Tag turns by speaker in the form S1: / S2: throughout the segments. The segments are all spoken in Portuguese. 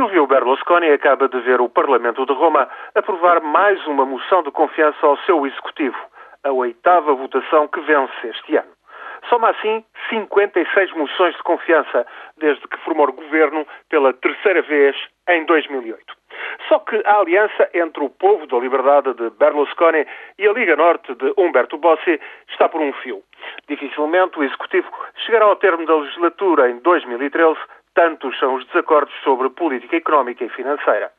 S1: Silvio Berlusconi acaba de ver o Parlamento de Roma aprovar mais uma moção de confiança ao seu executivo, a oitava votação que vence este ano. Soma assim 56 moções de confiança desde que formou o governo pela terceira vez em 2008. Só que a aliança entre o povo da liberdade de Berlusconi e a Liga Norte de Umberto Bossi está por um fio. Dificilmente o Executivo chegará ao termo da legislatura em 2013, tantos são os desacordos sobre política económica e financeira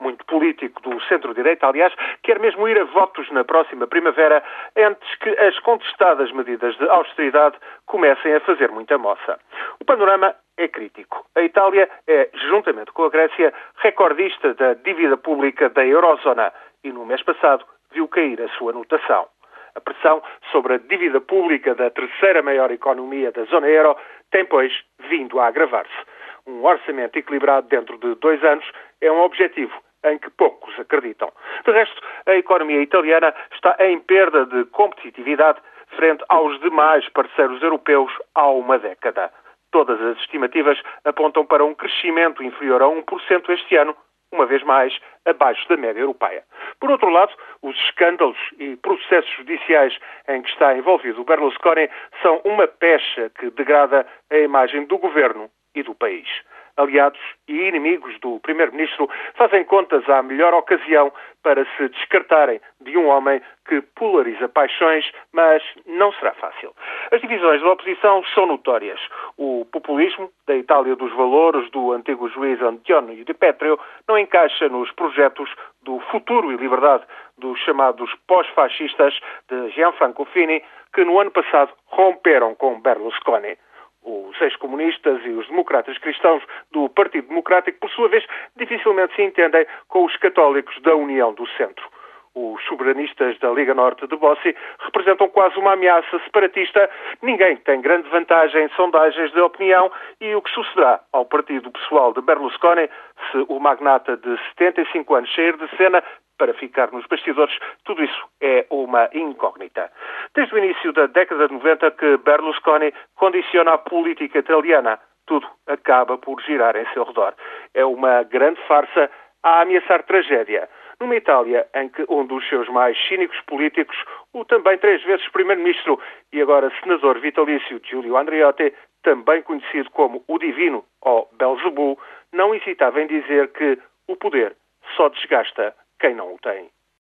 S1: muito político do centro-direita, aliás, quer mesmo ir a votos na próxima primavera antes que as contestadas medidas de austeridade comecem a fazer muita moça. O panorama é crítico. A Itália é, juntamente com a Grécia, recordista da dívida pública da Eurozona e no mês passado viu cair a sua notação. A pressão sobre a dívida pública da terceira maior economia da zona euro tem, pois, vindo a agravar-se. Um orçamento equilibrado dentro de dois anos é um objetivo em que poucos acreditam. De resto, a economia italiana está em perda de competitividade frente aos demais parceiros europeus há uma década. Todas as estimativas apontam para um crescimento inferior a 1% este ano, uma vez mais abaixo da média europeia. Por outro lado, os escândalos e processos judiciais em que está envolvido o Berlusconi são uma pecha que degrada a imagem do governo e do país aliados e inimigos do Primeiro-Ministro fazem contas à melhor ocasião para se descartarem de um homem que polariza paixões, mas não será fácil. As divisões da oposição são notórias. O populismo da Itália dos valores do antigo juiz Antonio de Petrio não encaixa nos projetos do futuro e liberdade dos chamados pós-fascistas de Gianfranco Fini, que no ano passado romperam com Berlusconi. Os ex-comunistas e os democratas cristãos do Partido Democrático, por sua vez, dificilmente se entendem com os católicos da União do Centro. Os soberanistas da Liga Norte de Bossi representam quase uma ameaça separatista. Ninguém tem grande vantagem em sondagens de opinião e o que sucederá ao partido pessoal de Berlusconi se o magnata de 75 anos sair de cena para ficar nos bastidores, tudo isso é uma incógnita. Desde o início da década de 90 que Berlusconi condiciona a política italiana. Tudo acaba por girar em seu redor. É uma grande farsa a ameaçar tragédia. Numa Itália em que um dos seus mais cínicos políticos, o também três vezes primeiro-ministro e agora senador vitalício Giulio Andreotti, também conhecido como o Divino ou Belzebu, não hesitava em dizer que o poder só desgasta quem não o tem.